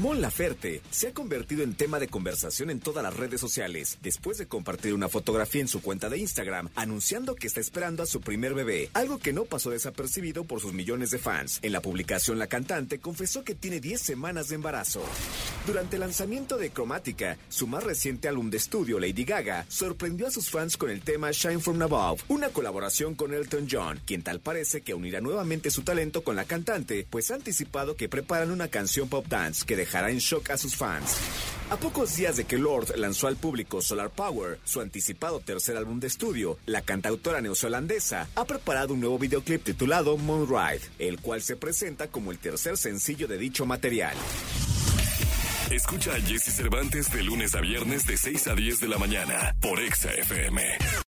Mon Laferte se ha convertido en tema de conversación en todas las redes sociales después de compartir una fotografía en su cuenta de Instagram anunciando que está esperando a su primer bebé, algo que no pasó desapercibido por sus millones de fans. En la publicación la cantante confesó que tiene 10 semanas de embarazo. Durante el lanzamiento de Chromatica, su más reciente álbum de estudio Lady Gaga sorprendió a sus fans con el tema Shine From Above, una colaboración con Elton John, quien tal parece que unirá nuevamente su talento con la cantante, pues ha anticipado que preparan una canción pop dance que dejará en shock a sus fans. A pocos días de que Lord lanzó al público Solar Power, su anticipado tercer álbum de estudio, la cantautora neozelandesa ha preparado un nuevo videoclip titulado Moonride, el cual se presenta como el tercer sencillo de dicho material. Escucha a Jesse Cervantes de lunes a viernes de 6 a 10 de la mañana por Exa FM.